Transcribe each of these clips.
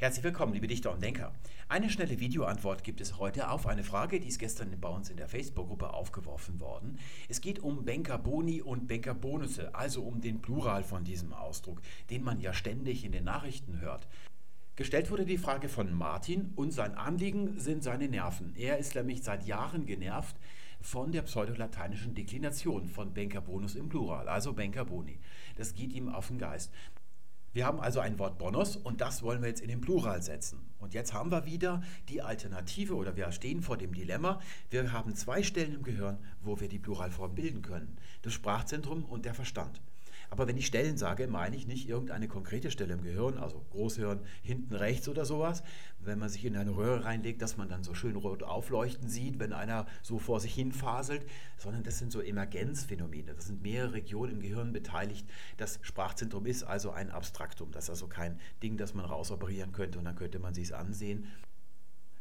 Herzlich willkommen, liebe Dichter und Denker. Eine schnelle Videoantwort gibt es heute auf eine Frage, die ist gestern bei uns in der Facebook-Gruppe aufgeworfen worden. Es geht um Banker Boni und Banker Bonusse, also um den Plural von diesem Ausdruck, den man ja ständig in den Nachrichten hört. Gestellt wurde die Frage von Martin und sein Anliegen sind seine Nerven. Er ist nämlich seit Jahren genervt von der pseudolateinischen Deklination von Banker Bonus im Plural, also Banker Boni. Das geht ihm auf den Geist. Wir haben also ein Wort Bonus und das wollen wir jetzt in den Plural setzen. Und jetzt haben wir wieder die Alternative oder wir stehen vor dem Dilemma. Wir haben zwei Stellen im Gehirn, wo wir die Pluralform bilden können. Das Sprachzentrum und der Verstand. Aber wenn ich Stellen sage, meine ich nicht irgendeine konkrete Stelle im Gehirn, also Großhirn hinten rechts oder sowas. Wenn man sich in eine Röhre reinlegt, dass man dann so schön rot aufleuchten sieht, wenn einer so vor sich hin faselt, sondern das sind so Emergenzphänomene. Das sind mehrere Regionen im Gehirn beteiligt. Das Sprachzentrum ist also ein Abstraktum. Das ist also kein Ding, das man rausoperieren könnte und dann könnte man sich es ansehen.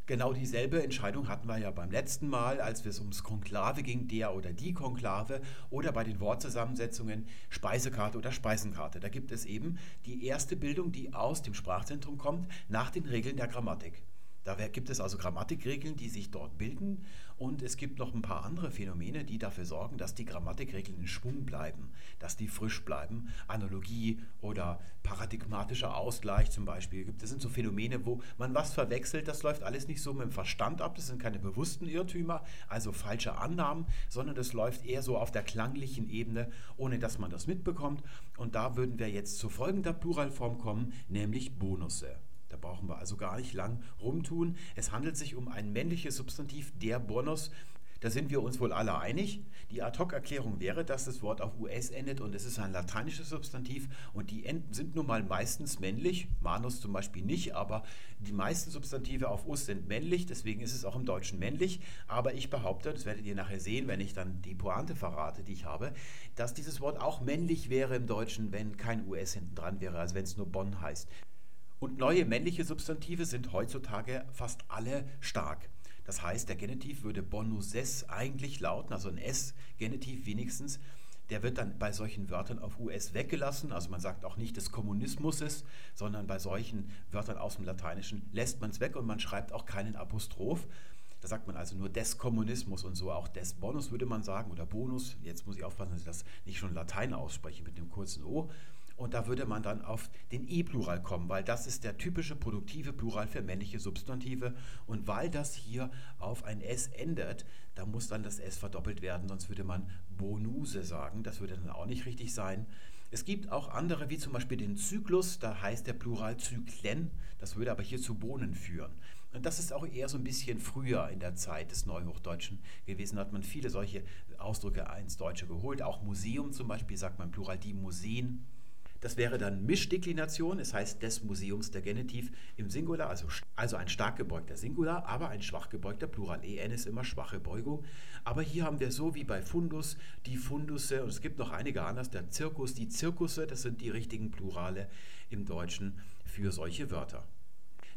Genau dieselbe Entscheidung hatten wir ja beim letzten Mal, als es ums Konklave ging, der oder die Konklave oder bei den Wortzusammensetzungen Speisekarte oder Speisenkarte. Da gibt es eben die erste Bildung, die aus dem Sprachzentrum kommt, nach den Regeln der Grammatik. Da gibt es also Grammatikregeln, die sich dort bilden und es gibt noch ein paar andere Phänomene, die dafür sorgen, dass die Grammatikregeln in Schwung bleiben, dass die frisch bleiben. Analogie oder paradigmatischer Ausgleich zum Beispiel. Das sind so Phänomene, wo man was verwechselt. Das läuft alles nicht so mit dem Verstand ab. Das sind keine bewussten Irrtümer, also falsche Annahmen, sondern das läuft eher so auf der klanglichen Ebene, ohne dass man das mitbekommt. Und da würden wir jetzt zu folgender Pluralform kommen, nämlich Bonusse. Da brauchen wir also gar nicht lang rumtun. Es handelt sich um ein männliches Substantiv, der Bonus. Da sind wir uns wohl alle einig. Die Ad-Hoc-Erklärung wäre, dass das Wort auf US endet und es ist ein lateinisches Substantiv und die Enden sind nun mal meistens männlich. Manus zum Beispiel nicht, aber die meisten Substantive auf us sind männlich, deswegen ist es auch im Deutschen männlich. Aber ich behaupte, das werdet ihr nachher sehen, wenn ich dann die Pointe verrate, die ich habe, dass dieses Wort auch männlich wäre im Deutschen, wenn kein US hinten dran wäre, also wenn es nur Bonn heißt. Und neue männliche Substantive sind heutzutage fast alle stark. Das heißt, der Genitiv würde bonusses eigentlich lauten, also ein S-Genitiv wenigstens. Der wird dann bei solchen Wörtern auf US weggelassen. Also man sagt auch nicht des Kommunismus, sondern bei solchen Wörtern aus dem Lateinischen lässt man es weg und man schreibt auch keinen Apostroph. Da sagt man also nur des Kommunismus und so auch des Bonus würde man sagen oder Bonus. Jetzt muss ich aufpassen, dass ich das nicht schon Latein ausspreche mit dem kurzen O. Und da würde man dann auf den E-Plural kommen, weil das ist der typische produktive Plural für männliche Substantive. Und weil das hier auf ein S endet, da muss dann das S verdoppelt werden, sonst würde man Bonuse sagen. Das würde dann auch nicht richtig sein. Es gibt auch andere, wie zum Beispiel den Zyklus, da heißt der Plural Zyklen, das würde aber hier zu Bohnen führen. Und das ist auch eher so ein bisschen früher in der Zeit des Neuhochdeutschen gewesen. Da hat man viele solche Ausdrücke ins Deutsche geholt. Auch Museum zum Beispiel sagt man Plural die Museen. Das wäre dann Mischdeklination, es heißt des Museums der Genitiv im Singular, also, also ein stark gebeugter Singular, aber ein schwach gebeugter Plural. En ist immer schwache Beugung. Aber hier haben wir so wie bei Fundus die Fundusse und es gibt noch einige anders, der Zirkus, die Zirkusse, das sind die richtigen Plurale im Deutschen für solche Wörter.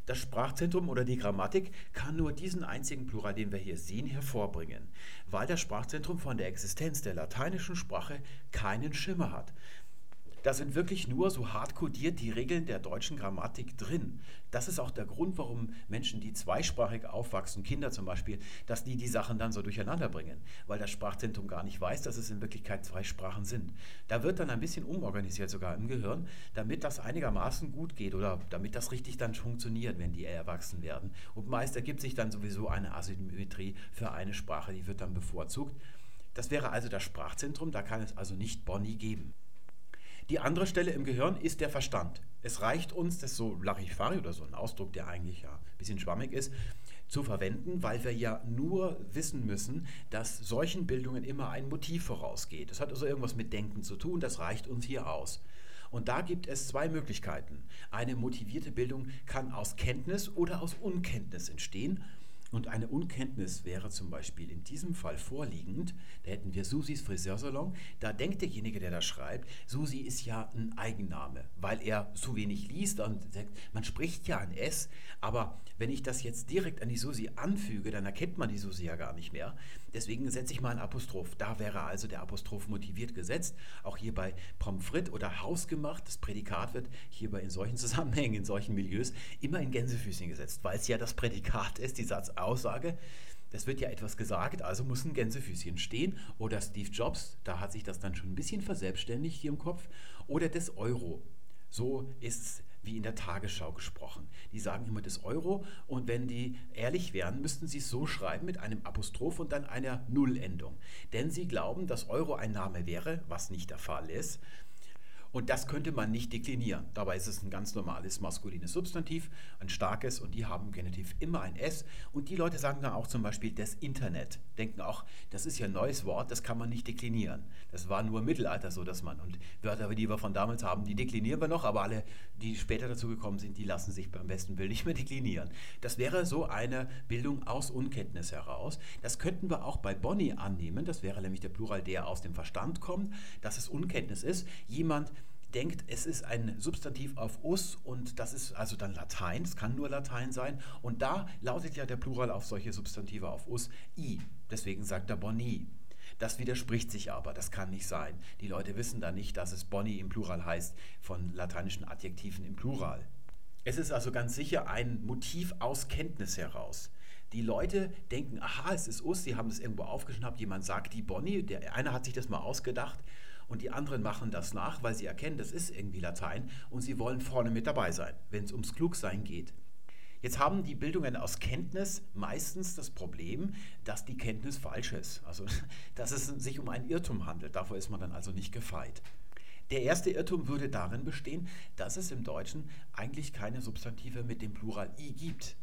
Das Sprachzentrum oder die Grammatik kann nur diesen einzigen Plural, den wir hier sehen, hervorbringen, weil das Sprachzentrum von der Existenz der lateinischen Sprache keinen Schimmer hat. Da sind wirklich nur so hart kodiert die Regeln der deutschen Grammatik drin. Das ist auch der Grund, warum Menschen, die zweisprachig aufwachsen, Kinder zum Beispiel, dass die die Sachen dann so durcheinander bringen, weil das Sprachzentrum gar nicht weiß, dass es in Wirklichkeit zwei Sprachen sind. Da wird dann ein bisschen umorganisiert sogar im Gehirn, damit das einigermaßen gut geht oder damit das richtig dann funktioniert, wenn die erwachsen werden. Und meist ergibt sich dann sowieso eine Asymmetrie für eine Sprache, die wird dann bevorzugt. Das wäre also das Sprachzentrum, da kann es also nicht Bonnie geben. Die andere Stelle im Gehirn ist der Verstand. Es reicht uns, das so Larifari oder so ein Ausdruck, der eigentlich ja ein bisschen schwammig ist, zu verwenden, weil wir ja nur wissen müssen, dass solchen Bildungen immer ein Motiv vorausgeht. Das hat also irgendwas mit Denken zu tun, das reicht uns hier aus. Und da gibt es zwei Möglichkeiten. Eine motivierte Bildung kann aus Kenntnis oder aus Unkenntnis entstehen. Und eine Unkenntnis wäre zum Beispiel in diesem Fall vorliegend, da hätten wir Susis Friseursalon, da denkt derjenige, der da schreibt, Susi ist ja ein Eigenname, weil er zu wenig liest und sagt, man spricht ja ein S, aber wenn ich das jetzt direkt an die Susi anfüge, dann erkennt man die Susi ja gar nicht mehr. Deswegen setze ich mal ein Apostroph. Da wäre also der Apostroph motiviert gesetzt. Auch hier bei Pommes frites oder hausgemacht. Das Prädikat wird hierbei in solchen Zusammenhängen, in solchen Milieus immer in Gänsefüßchen gesetzt, weil es ja das Prädikat ist, die Satzaussage. Das wird ja etwas gesagt, also muss ein Gänsefüßchen stehen. Oder Steve Jobs, da hat sich das dann schon ein bisschen verselbstständigt hier im Kopf. Oder des Euro. So ist es wie in der Tagesschau gesprochen. Die sagen immer das Euro und wenn die ehrlich wären, müssten sie es so schreiben mit einem Apostroph und dann einer Nullendung. Denn sie glauben, dass Euro ein Name wäre, was nicht der Fall ist. Und das könnte man nicht deklinieren. Dabei ist es ein ganz normales maskulines Substantiv, ein starkes und die haben im Genitiv immer ein S. Und die Leute sagen dann auch zum Beispiel das Internet. Denken auch, das ist ja ein neues Wort, das kann man nicht deklinieren. Das war nur im Mittelalter so, dass man, und Wörter, die wir von damals haben, die deklinieren wir noch, aber alle, die später dazu gekommen sind, die lassen sich beim besten Willen nicht mehr deklinieren. Das wäre so eine Bildung aus Unkenntnis heraus. Das könnten wir auch bei Bonnie annehmen. Das wäre nämlich der Plural, der aus dem Verstand kommt, dass es Unkenntnis ist. Jemand, denkt, es ist ein Substantiv auf us und das ist also dann Latein, es kann nur Latein sein. Und da lautet ja der Plural auf solche Substantive auf us i. Deswegen sagt er Boni. Das widerspricht sich aber, das kann nicht sein. Die Leute wissen da nicht, dass es Boni im Plural heißt, von lateinischen Adjektiven im Plural. Es ist also ganz sicher ein Motiv aus Kenntnis heraus. Die Leute denken, aha, es ist us, sie haben es irgendwo aufgeschnappt, jemand sagt die Boni, der eine hat sich das mal ausgedacht und die anderen machen das nach, weil sie erkennen, das ist irgendwie Latein und sie wollen vorne mit dabei sein, wenn es ums Klugsein geht. Jetzt haben die Bildungen aus Kenntnis meistens das Problem, dass die Kenntnis falsch ist. Also, dass es sich um einen Irrtum handelt. Davor ist man dann also nicht gefeit. Der erste Irrtum würde darin bestehen, dass es im Deutschen eigentlich keine Substantive mit dem Plural i gibt.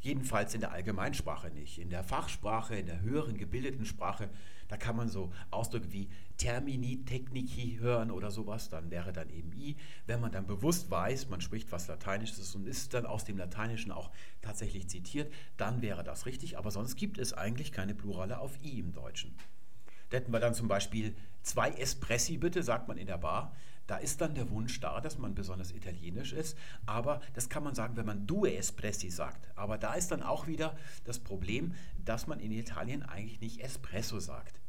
Jedenfalls in der Allgemeinsprache nicht. In der Fachsprache, in der höheren gebildeten Sprache, da kann man so Ausdrücke wie Termini technici hören oder sowas, dann wäre dann eben i. Wenn man dann bewusst weiß, man spricht was Lateinisches und ist dann aus dem Lateinischen auch tatsächlich zitiert, dann wäre das richtig. Aber sonst gibt es eigentlich keine Plurale auf i im Deutschen. Da hätten wir dann zum Beispiel zwei Espressi bitte, sagt man in der Bar. Da ist dann der Wunsch da, dass man besonders italienisch ist, aber das kann man sagen, wenn man due espressi sagt. Aber da ist dann auch wieder das Problem, dass man in Italien eigentlich nicht Espresso sagt.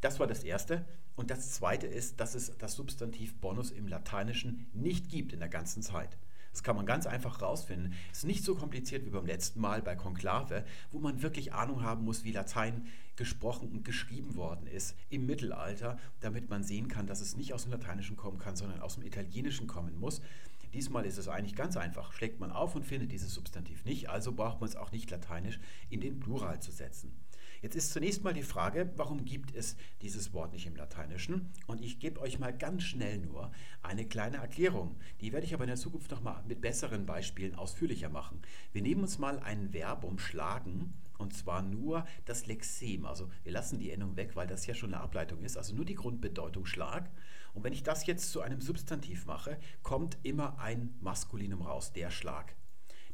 Das war das Erste. Und das Zweite ist, dass es das Substantiv Bonus im Lateinischen nicht gibt in der ganzen Zeit. Das kann man ganz einfach rausfinden. Ist nicht so kompliziert wie beim letzten Mal bei Konklave, wo man wirklich Ahnung haben muss, wie Latein gesprochen und geschrieben worden ist im Mittelalter, damit man sehen kann, dass es nicht aus dem Lateinischen kommen kann, sondern aus dem Italienischen kommen muss. Diesmal ist es eigentlich ganz einfach. Schlägt man auf und findet dieses Substantiv nicht, also braucht man es auch nicht lateinisch in den Plural zu setzen. Jetzt ist zunächst mal die Frage, warum gibt es dieses Wort nicht im Lateinischen? Und ich gebe euch mal ganz schnell nur eine kleine Erklärung. Die werde ich aber in der Zukunft nochmal mit besseren Beispielen ausführlicher machen. Wir nehmen uns mal ein Verb umschlagen und zwar nur das Lexem. Also wir lassen die Endung weg, weil das ja schon eine Ableitung ist. Also nur die Grundbedeutung Schlag. Und wenn ich das jetzt zu einem Substantiv mache, kommt immer ein Maskulinum raus, der Schlag.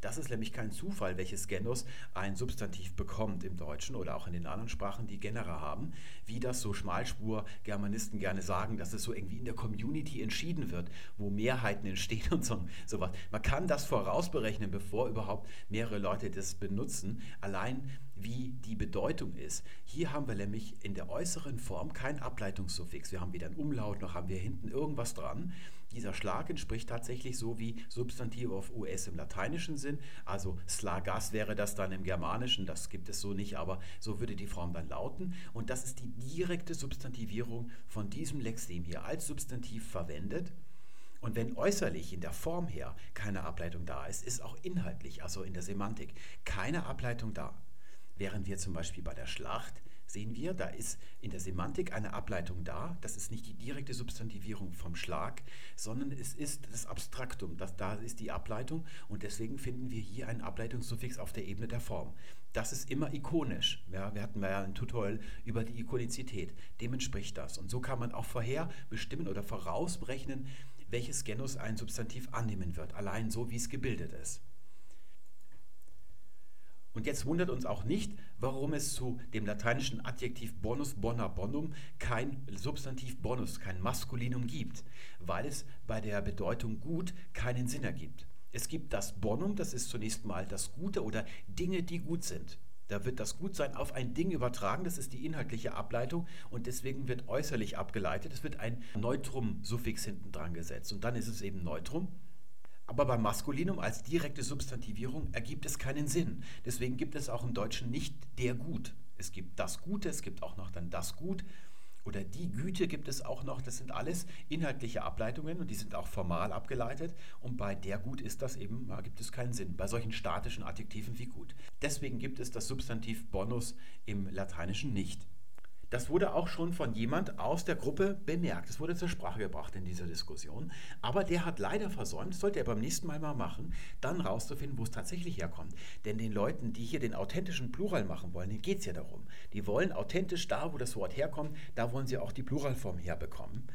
Das ist nämlich kein Zufall, welches Genus ein Substantiv bekommt im Deutschen oder auch in den anderen Sprachen, die Genera haben, wie das so Schmalspur-Germanisten gerne sagen, dass es so irgendwie in der Community entschieden wird, wo Mehrheiten entstehen und so, sowas. Man kann das vorausberechnen, bevor überhaupt mehrere Leute das benutzen, allein wie die Bedeutung ist. Hier haben wir nämlich in der äußeren Form kein Ableitungssuffix. Wir haben weder ein Umlaut noch haben wir hinten irgendwas dran. Dieser Schlag entspricht tatsächlich so wie Substantive auf US im lateinischen Sinn. Also slagas wäre das dann im Germanischen, das gibt es so nicht, aber so würde die Form dann lauten. Und das ist die direkte Substantivierung von diesem Lexem hier als Substantiv verwendet. Und wenn äußerlich in der Form her keine Ableitung da ist, ist auch inhaltlich, also in der Semantik, keine Ableitung da. Während wir zum Beispiel bei der Schlacht sehen wir, da ist in der Semantik eine Ableitung da. Das ist nicht die direkte Substantivierung vom Schlag, sondern es ist das Abstraktum. Das, da ist die Ableitung und deswegen finden wir hier einen Ableitungssuffix auf der Ebene der Form. Das ist immer ikonisch. Ja, wir hatten ja ein Tutorial über die Ikonizität. Dem entspricht das. Und so kann man auch vorher bestimmen oder vorausberechnen, welches Genus ein Substantiv annehmen wird, allein so wie es gebildet ist. Und jetzt wundert uns auch nicht, warum es zu dem lateinischen Adjektiv bonus bona bonum kein Substantiv bonus, kein Maskulinum gibt, weil es bei der Bedeutung gut keinen Sinn ergibt. Es gibt das Bonum, das ist zunächst mal das Gute oder Dinge, die gut sind. Da wird das Gutsein auf ein Ding übertragen, das ist die inhaltliche Ableitung und deswegen wird äußerlich abgeleitet. Es wird ein Neutrum-Suffix hinten dran gesetzt und dann ist es eben Neutrum. Aber beim Maskulinum als direkte Substantivierung ergibt es keinen Sinn. Deswegen gibt es auch im Deutschen nicht der Gut. Es gibt das Gute, es gibt auch noch dann das Gut oder die Güte gibt es auch noch. Das sind alles inhaltliche Ableitungen und die sind auch formal abgeleitet. Und bei der Gut ist das eben, da gibt es keinen Sinn. Bei solchen statischen Adjektiven wie gut. Deswegen gibt es das Substantiv bonus im Lateinischen nicht. Das wurde auch schon von jemand aus der Gruppe bemerkt. Es wurde zur Sprache gebracht in dieser Diskussion. Aber der hat leider versäumt, sollte er beim nächsten Mal mal machen, dann rauszufinden, wo es tatsächlich herkommt. Denn den Leuten, die hier den authentischen Plural machen wollen, denen geht es ja darum. Die wollen authentisch da, wo das Wort herkommt, da wollen sie auch die Pluralform herbekommen.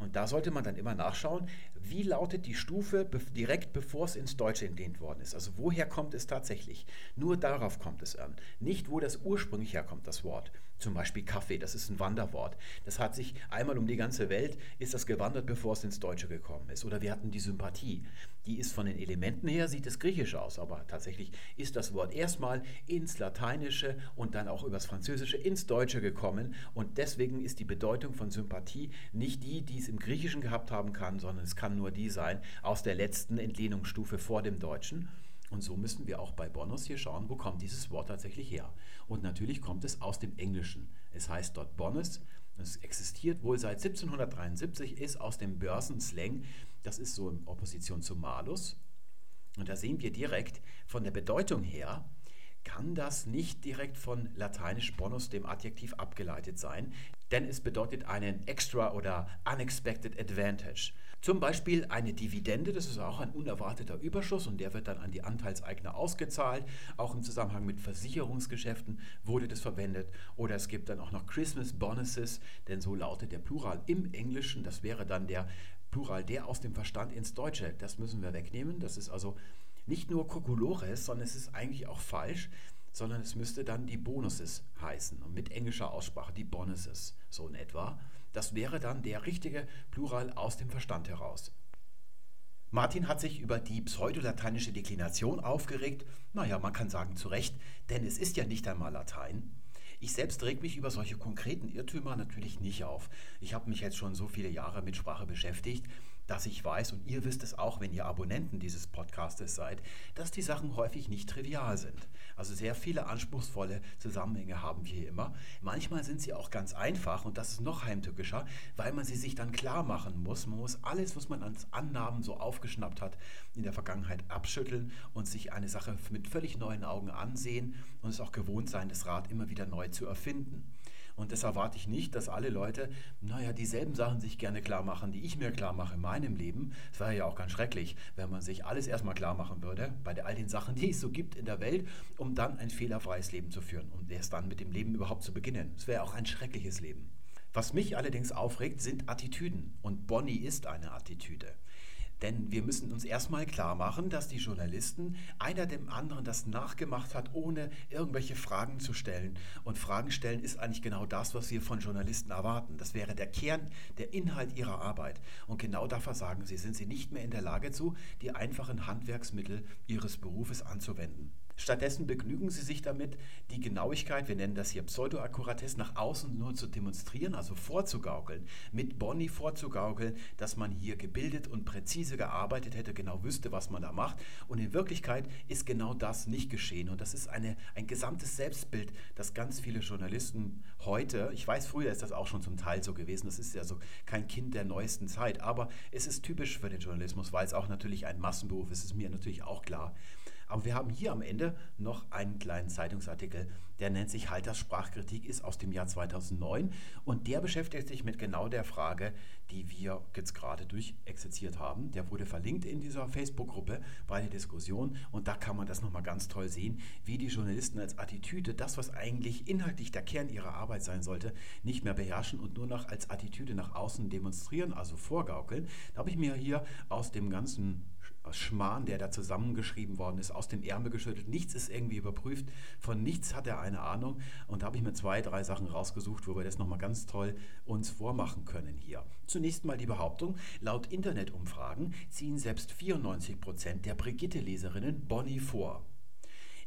Und da sollte man dann immer nachschauen, wie lautet die Stufe direkt bevor es ins Deutsche entlehnt worden ist. Also woher kommt es tatsächlich? Nur darauf kommt es an. Nicht, wo das ursprünglich herkommt, das Wort. Zum Beispiel Kaffee, das ist ein Wanderwort. Das hat sich einmal um die ganze Welt, ist das gewandert, bevor es ins Deutsche gekommen ist. Oder wir hatten die Sympathie. Die ist von den Elementen her, sieht es griechisch aus, aber tatsächlich ist das Wort erstmal ins Lateinische und dann auch übers Französische ins Deutsche gekommen. Und deswegen ist die Bedeutung von Sympathie nicht die, die es im Griechischen gehabt haben kann, sondern es kann nur die sein aus der letzten Entlehnungsstufe vor dem Deutschen. Und so müssen wir auch bei Bonus hier schauen, wo kommt dieses Wort tatsächlich her. Und natürlich kommt es aus dem Englischen. Es heißt dort Bonus. Es existiert wohl seit 1773, ist aus dem Börsenslang. Das ist so in Opposition zu Malus. Und da sehen wir direkt von der Bedeutung her, kann das nicht direkt von lateinisch bonus, dem Adjektiv, abgeleitet sein, denn es bedeutet einen extra oder unexpected advantage. Zum Beispiel eine Dividende, das ist auch ein unerwarteter Überschuss und der wird dann an die Anteilseigner ausgezahlt. Auch im Zusammenhang mit Versicherungsgeschäften wurde das verwendet. Oder es gibt dann auch noch Christmas Bonuses, denn so lautet der Plural im Englischen. Das wäre dann der Plural, der aus dem Verstand ins Deutsche. Das müssen wir wegnehmen. Das ist also nicht nur Coculores, sondern es ist eigentlich auch falsch, sondern es müsste dann die Bonuses heißen. Und mit englischer Aussprache die Bonuses, so in etwa. Das wäre dann der richtige Plural aus dem Verstand heraus. Martin hat sich über die pseudolateinische Deklination aufgeregt. Naja, man kann sagen zu Recht, denn es ist ja nicht einmal Latein. Ich selbst reg mich über solche konkreten Irrtümer natürlich nicht auf. Ich habe mich jetzt schon so viele Jahre mit Sprache beschäftigt, dass ich weiß, und ihr wisst es auch, wenn ihr Abonnenten dieses Podcastes seid, dass die Sachen häufig nicht trivial sind. Also sehr viele anspruchsvolle Zusammenhänge haben wir hier immer. Manchmal sind sie auch ganz einfach und das ist noch heimtückischer, weil man sie sich dann klar machen muss. Man muss alles, was man als Annahmen so aufgeschnappt hat, in der Vergangenheit abschütteln und sich eine Sache mit völlig neuen Augen ansehen und es auch gewohnt sein, das Rad immer wieder neu zu erfinden. Und das erwarte ich nicht, dass alle Leute, naja, dieselben Sachen sich gerne klar machen, die ich mir klar mache in meinem Leben. Es wäre ja auch ganz schrecklich, wenn man sich alles erstmal klar machen würde, bei all den Sachen, die es so gibt in der Welt, um dann ein fehlerfreies Leben zu führen und erst dann mit dem Leben überhaupt zu beginnen. Es wäre auch ein schreckliches Leben. Was mich allerdings aufregt, sind Attitüden. Und Bonnie ist eine Attitüde. Denn wir müssen uns erstmal klar machen, dass die Journalisten einer dem anderen das nachgemacht hat, ohne irgendwelche Fragen zu stellen. Und Fragen stellen ist eigentlich genau das, was wir von Journalisten erwarten. Das wäre der Kern, der Inhalt ihrer Arbeit. Und genau da versagen sie, sind sie nicht mehr in der Lage zu, die einfachen Handwerksmittel ihres Berufes anzuwenden. Stattdessen begnügen sie sich damit, die Genauigkeit, wir nennen das hier Pseudoakkuratesse, nach außen nur zu demonstrieren, also vorzugaukeln, mit Bonnie vorzugaukeln, dass man hier gebildet und präzise gearbeitet hätte, genau wüsste, was man da macht. Und in Wirklichkeit ist genau das nicht geschehen. Und das ist eine, ein gesamtes Selbstbild, das ganz viele Journalisten heute, ich weiß, früher ist das auch schon zum Teil so gewesen, das ist ja so kein Kind der neuesten Zeit, aber es ist typisch für den Journalismus, weil es auch natürlich ein Massenberuf ist, ist mir natürlich auch klar. Aber wir haben hier am Ende noch einen kleinen Zeitungsartikel, der nennt sich Halters Sprachkritik, ist aus dem Jahr 2009 und der beschäftigt sich mit genau der Frage, die wir jetzt gerade durchexerziert haben. Der wurde verlinkt in dieser Facebook-Gruppe bei der Diskussion und da kann man das nochmal ganz toll sehen, wie die Journalisten als Attitüde das, was eigentlich inhaltlich der Kern ihrer Arbeit sein sollte, nicht mehr beherrschen und nur noch als Attitüde nach außen demonstrieren, also vorgaukeln. Da habe ich mir hier aus dem ganzen Schmarrn, der da zusammengeschrieben worden ist, aus dem Ärmel geschüttelt. Nichts ist irgendwie überprüft. Von nichts hat er eine Ahnung. Und da habe ich mir zwei, drei Sachen rausgesucht, wo wir das nochmal ganz toll uns vormachen können hier. Zunächst mal die Behauptung, laut Internetumfragen ziehen selbst 94 Prozent der Brigitte-Leserinnen Bonnie vor.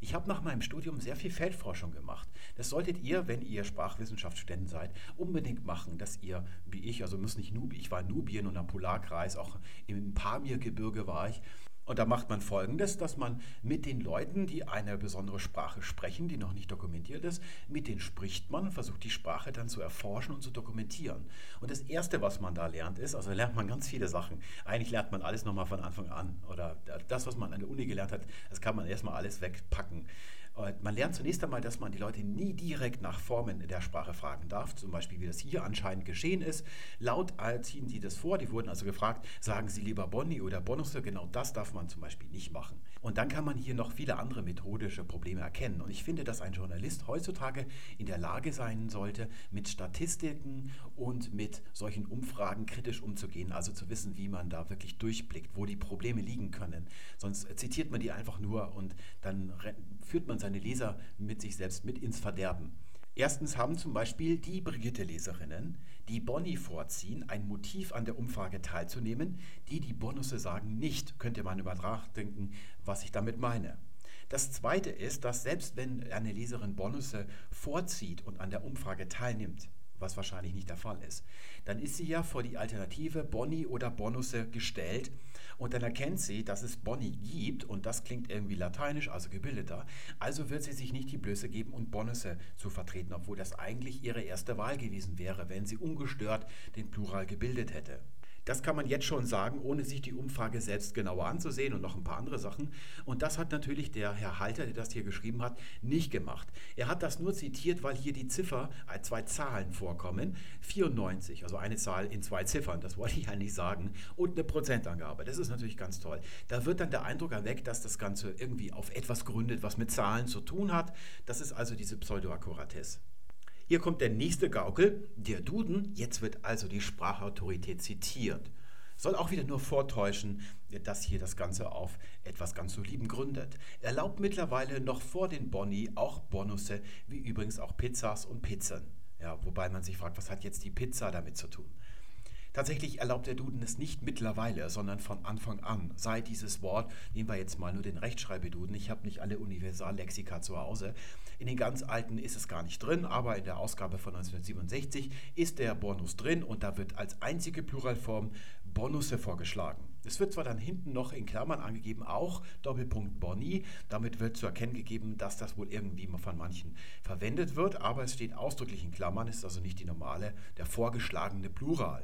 Ich habe nach meinem Studium sehr viel Feldforschung gemacht. Das solltet ihr, wenn ihr Sprachwissenschaftsstudenten seid, unbedingt machen, dass ihr, wie ich, also muss nicht Nubi, ich war in Nubien und am Polarkreis, auch im Pamirgebirge war ich, und da macht man Folgendes, dass man mit den Leuten, die eine besondere Sprache sprechen, die noch nicht dokumentiert ist, mit denen spricht man, versucht die Sprache dann zu erforschen und zu dokumentieren. Und das Erste, was man da lernt, ist, also lernt man ganz viele Sachen. Eigentlich lernt man alles nochmal von Anfang an. Oder das, was man an der Uni gelernt hat, das kann man erstmal alles wegpacken. Man lernt zunächst einmal, dass man die Leute nie direkt nach Formen der Sprache fragen darf, zum Beispiel wie das hier anscheinend geschehen ist. Laut ziehen sie das vor, die wurden also gefragt, sagen sie lieber Bonni oder Bonusse, genau das darf man zum Beispiel nicht machen. Und dann kann man hier noch viele andere methodische Probleme erkennen. Und ich finde, dass ein Journalist heutzutage in der Lage sein sollte, mit Statistiken und mit solchen Umfragen kritisch umzugehen, also zu wissen, wie man da wirklich durchblickt, wo die Probleme liegen können. Sonst zitiert man die einfach nur und dann führt man seine Leser mit sich selbst mit ins Verderben. Erstens haben zum Beispiel die Brigitte-Leserinnen, die Bonnie vorziehen, ein Motiv an der Umfrage teilzunehmen, die die Bonusse sagen nicht. Könnte man über nachdenken, was ich damit meine. Das Zweite ist, dass selbst wenn eine Leserin Bonusse vorzieht und an der Umfrage teilnimmt, was wahrscheinlich nicht der Fall ist, dann ist sie ja vor die Alternative Bonnie oder Bonusse gestellt und dann erkennt sie, dass es Bonnie gibt und das klingt irgendwie lateinisch, also gebildeter. Also wird sie sich nicht die Blöße geben und Bonusse zu vertreten, obwohl das eigentlich ihre erste Wahl gewesen wäre, wenn sie ungestört den Plural gebildet hätte. Das kann man jetzt schon sagen, ohne sich die Umfrage selbst genauer anzusehen und noch ein paar andere Sachen. Und das hat natürlich der Herr Halter, der das hier geschrieben hat, nicht gemacht. Er hat das nur zitiert, weil hier die Ziffer, äh, zwei Zahlen vorkommen. 94, also eine Zahl in zwei Ziffern, das wollte ich eigentlich sagen, und eine Prozentangabe. Das ist natürlich ganz toll. Da wird dann der Eindruck erweckt, dass das Ganze irgendwie auf etwas gründet, was mit Zahlen zu tun hat. Das ist also diese Pseudoakkuratesse. Hier kommt der nächste Gaukel, der Duden. Jetzt wird also die Sprachautorität zitiert. Soll auch wieder nur vortäuschen, dass hier das Ganze auf etwas ganz soliden gründet. Erlaubt mittlerweile noch vor den Boni auch Bonusse, wie übrigens auch Pizzas und Pizzen. Ja, wobei man sich fragt, was hat jetzt die Pizza damit zu tun? Tatsächlich erlaubt der Duden es nicht mittlerweile, sondern von Anfang an. Sei dieses Wort, nehmen wir jetzt mal nur den Rechtschreibeduden, ich habe nicht alle Universallexika zu Hause. In den ganz alten ist es gar nicht drin, aber in der Ausgabe von 1967 ist der Bonus drin und da wird als einzige Pluralform Bonusse vorgeschlagen. Es wird zwar dann hinten noch in Klammern angegeben, auch Doppelpunkt Boni. Damit wird zu erkennen gegeben, dass das wohl irgendwie von manchen verwendet wird, aber es steht ausdrücklich in Klammern, ist also nicht die normale, der vorgeschlagene Plural.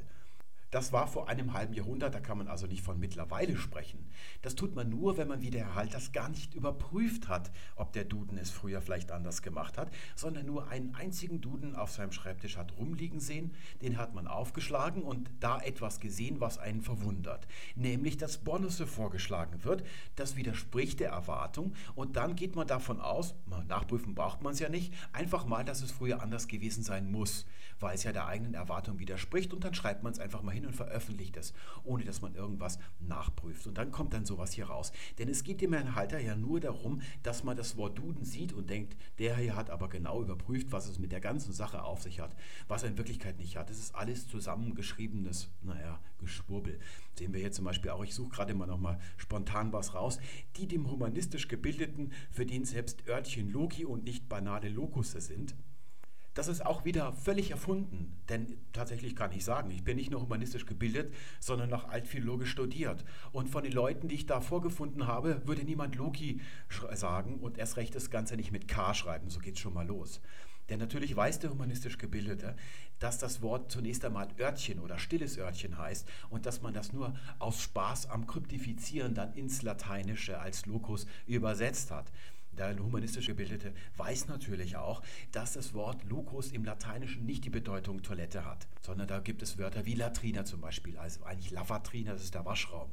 Das war vor einem halben Jahrhundert, da kann man also nicht von mittlerweile sprechen. Das tut man nur, wenn man wie der Herr Halters gar nicht überprüft hat, ob der Duden es früher vielleicht anders gemacht hat, sondern nur einen einzigen Duden auf seinem Schreibtisch hat rumliegen sehen, den hat man aufgeschlagen und da etwas gesehen, was einen verwundert. Nämlich, dass Bonusse vorgeschlagen wird, das widerspricht der Erwartung und dann geht man davon aus, nachprüfen braucht man es ja nicht, einfach mal, dass es früher anders gewesen sein muss, weil es ja der eigenen Erwartung widerspricht und dann schreibt man es einfach mal hin hin und veröffentlicht es, ohne dass man irgendwas nachprüft. Und dann kommt dann sowas hier raus. Denn es geht dem Herrn Halter ja nur darum, dass man das Wort Duden sieht und denkt, der hier hat aber genau überprüft, was es mit der ganzen Sache auf sich hat, was er in Wirklichkeit nicht hat. Das ist alles zusammengeschriebenes, naja, Geschwurbel. Sehen wir hier zum Beispiel auch, ich suche gerade mal nochmal spontan was raus, die dem humanistisch Gebildeten, für den selbst Örtchen Loki und nicht banale Lokusse sind, das ist auch wieder völlig erfunden. Denn tatsächlich kann ich sagen, ich bin nicht nur humanistisch gebildet, sondern noch altphilologisch studiert. Und von den Leuten, die ich da vorgefunden habe, würde niemand Loki sagen und erst recht das Ganze nicht mit K schreiben. So geht es schon mal los. Denn natürlich weiß der humanistisch Gebildete, dass das Wort zunächst einmal Örtchen oder stilles Örtchen heißt und dass man das nur aus Spaß am Kryptifizieren dann ins Lateinische als Locus übersetzt hat. Der humanistisch Gebildete weiß natürlich auch, dass das Wort Lucus im Lateinischen nicht die Bedeutung Toilette hat, sondern da gibt es Wörter wie Latrina zum Beispiel, also eigentlich Lavatrina, das ist der Waschraum.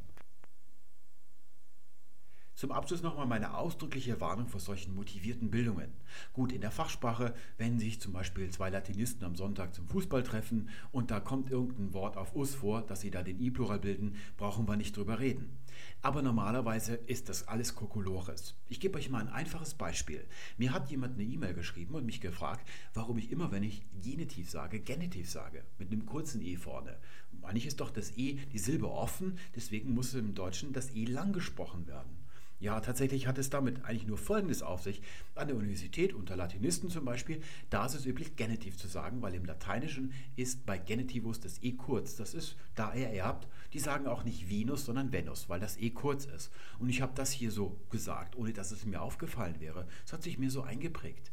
Zum Abschluss nochmal meine ausdrückliche Warnung vor solchen motivierten Bildungen. Gut, in der Fachsprache, wenn sich zum Beispiel zwei Latinisten am Sonntag zum Fußball treffen und da kommt irgendein Wort auf us vor, dass sie da den i-Plural bilden, brauchen wir nicht drüber reden. Aber normalerweise ist das alles Kokolores. Ich gebe euch mal ein einfaches Beispiel. Mir hat jemand eine E-Mail geschrieben und mich gefragt, warum ich immer, wenn ich Genitiv sage, Genitiv sage, mit einem kurzen e vorne. Eigentlich ist doch das e, die Silbe offen, deswegen muss im Deutschen das e lang gesprochen werden. Ja, tatsächlich hat es damit eigentlich nur Folgendes auf sich. An der Universität unter Latinisten zum Beispiel, da ist es üblich, Genitiv zu sagen, weil im Lateinischen ist bei Genitivus das E kurz. Das ist da er erbt. Die sagen auch nicht Venus, sondern Venus, weil das E kurz ist. Und ich habe das hier so gesagt, ohne dass es mir aufgefallen wäre. Es hat sich mir so eingeprägt.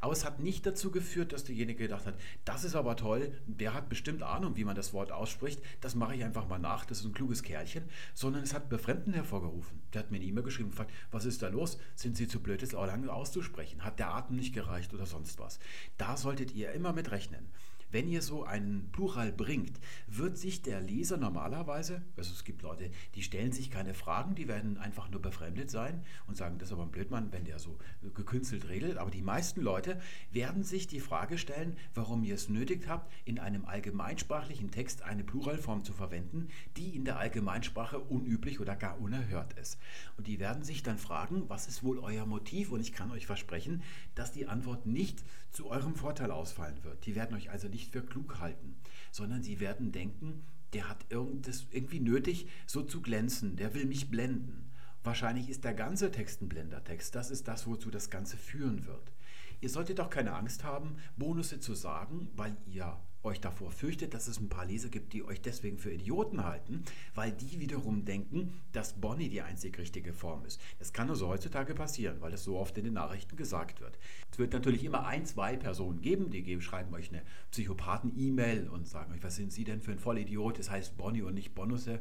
Aber es hat nicht dazu geführt, dass derjenige gedacht hat, das ist aber toll, der hat bestimmt Ahnung, wie man das Wort ausspricht, das mache ich einfach mal nach, das ist ein kluges Kerlchen, sondern es hat Befremden hervorgerufen. Der hat mir eine E-Mail geschrieben, gefragt, was ist da los? Sind Sie zu blöd, das lange auszusprechen? Hat der Atem nicht gereicht oder sonst was? Da solltet ihr immer mit rechnen. Wenn ihr so einen Plural bringt, wird sich der Leser normalerweise, also es gibt Leute, die stellen sich keine Fragen, die werden einfach nur befremdet sein und sagen, das ist aber ein Blödmann, wenn der so gekünstelt redet. Aber die meisten Leute werden sich die Frage stellen, warum ihr es nötig habt, in einem allgemeinsprachlichen Text eine Pluralform zu verwenden, die in der Allgemeinsprache unüblich oder gar unerhört ist. Und die werden sich dann fragen, was ist wohl euer Motiv? Und ich kann euch versprechen, dass die Antwort nicht zu eurem Vorteil ausfallen wird. Die werden euch also nicht für klug halten, sondern sie werden denken, der hat irgendwie nötig, so zu glänzen, der will mich blenden. Wahrscheinlich ist der ganze Text ein Blendertext. Das ist das, wozu das Ganze führen wird. Ihr solltet auch keine Angst haben, Bonusse zu sagen, weil ihr euch davor fürchtet, dass es ein paar Leser gibt, die euch deswegen für Idioten halten, weil die wiederum denken, dass Bonnie die einzig richtige Form ist. Das kann also heutzutage passieren, weil es so oft in den Nachrichten gesagt wird. Es wird natürlich immer ein, zwei Personen geben, die schreiben euch eine Psychopathen-E-Mail und sagen euch, was sind Sie denn für ein Vollidiot? Das heißt Bonnie und nicht Bonusse.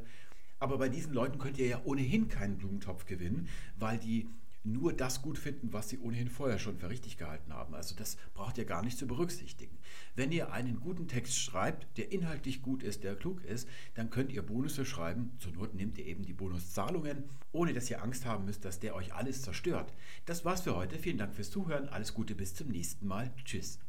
Aber bei diesen Leuten könnt ihr ja ohnehin keinen Blumentopf gewinnen, weil die nur das gut finden, was sie ohnehin vorher schon für richtig gehalten haben. Also das braucht ihr gar nicht zu berücksichtigen. Wenn ihr einen guten Text schreibt, der inhaltlich gut ist, der klug ist, dann könnt ihr Bonusse schreiben. Zur Not nehmt ihr eben die Bonuszahlungen, ohne dass ihr Angst haben müsst, dass der euch alles zerstört. Das war's für heute. Vielen Dank fürs Zuhören. Alles Gute bis zum nächsten Mal. Tschüss.